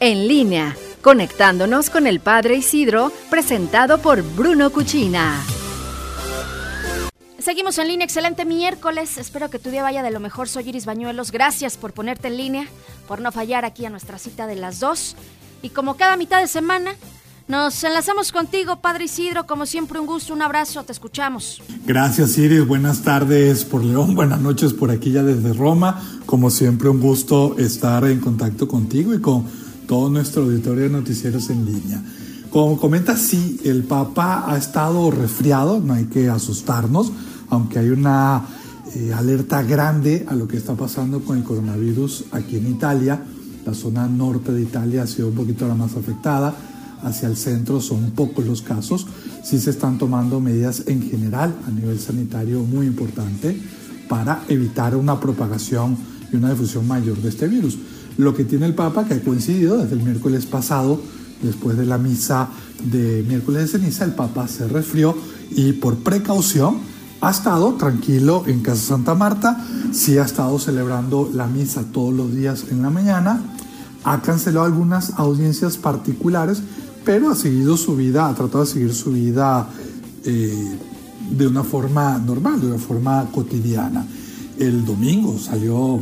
en línea, conectándonos con el Padre Isidro, presentado por Bruno Cuchina. Seguimos en línea, excelente miércoles. Espero que tu día vaya de lo mejor. Soy Iris Bañuelos. Gracias por ponerte en línea, por no fallar aquí a nuestra cita de las dos. Y como cada mitad de semana, nos enlazamos contigo, Padre Isidro. Como siempre, un gusto, un abrazo. Te escuchamos. Gracias, Iris. Buenas tardes por León. Buenas noches por aquí ya desde Roma. Como siempre, un gusto estar en contacto contigo y con todo nuestro auditorio de noticieros en línea. Como comenta, sí, el Papa ha estado resfriado, no hay que asustarnos, aunque hay una eh, alerta grande a lo que está pasando con el coronavirus aquí en Italia. La zona norte de Italia ha sido un poquito la más afectada, hacia el centro son pocos los casos. Sí se están tomando medidas en general a nivel sanitario muy importante para evitar una propagación y una difusión mayor de este virus. Lo que tiene el Papa, que ha coincidido desde el miércoles pasado, después de la misa de miércoles de ceniza, el Papa se resfrió y por precaución ha estado tranquilo en Casa Santa Marta, sí ha estado celebrando la misa todos los días en la mañana, ha cancelado algunas audiencias particulares, pero ha seguido su vida, ha tratado de seguir su vida eh, de una forma normal, de una forma cotidiana. El domingo salió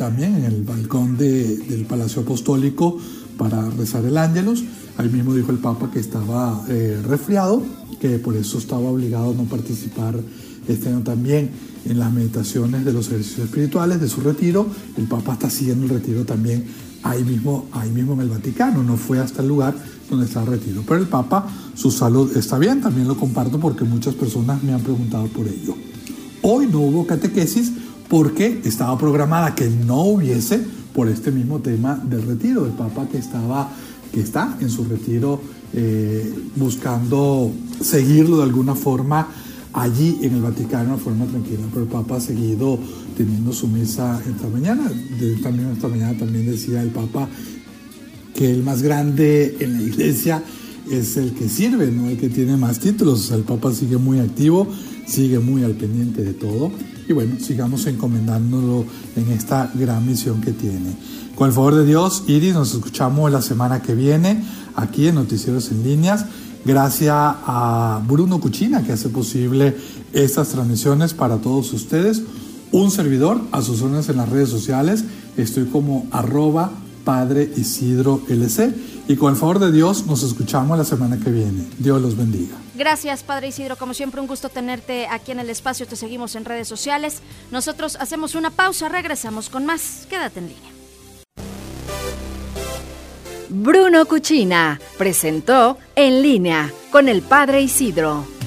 también en el balcón del Palacio Apostólico para rezar el ángelus. Ahí mismo dijo el Papa que estaba eh, resfriado, que por eso estaba obligado a no participar este año también en las meditaciones de los ejercicios espirituales de su retiro. El Papa está siguiendo el retiro también ahí mismo, ahí mismo en el Vaticano, no fue hasta el lugar donde está retiro. Pero el Papa, su salud está bien, también lo comparto porque muchas personas me han preguntado por ello. Hoy no hubo catequesis porque estaba programada que no hubiese por este mismo tema del retiro, del Papa que estaba, que está en su retiro eh, buscando seguirlo de alguna forma allí en el Vaticano de forma tranquila, pero el Papa ha seguido teniendo su misa esta mañana. También esta mañana también decía el Papa que el más grande en la iglesia es el que sirve, no el que tiene más títulos. el Papa sigue muy activo, sigue muy al pendiente de todo y bueno, sigamos encomendándolo en esta gran misión que tiene. Con el favor de Dios, Iris, nos escuchamos la semana que viene aquí en Noticieros en Líneas. Gracias a Bruno Cuchina que hace posible estas transmisiones para todos ustedes. Un servidor a sus órdenes en las redes sociales. Estoy como arroba Padre Isidro LC. Y con el favor de Dios nos escuchamos la semana que viene. Dios los bendiga. Gracias, Padre Isidro. Como siempre, un gusto tenerte aquí en el espacio. Te seguimos en redes sociales. Nosotros hacemos una pausa, regresamos con más. Quédate en línea. Bruno Cuchina presentó En línea con el Padre Isidro.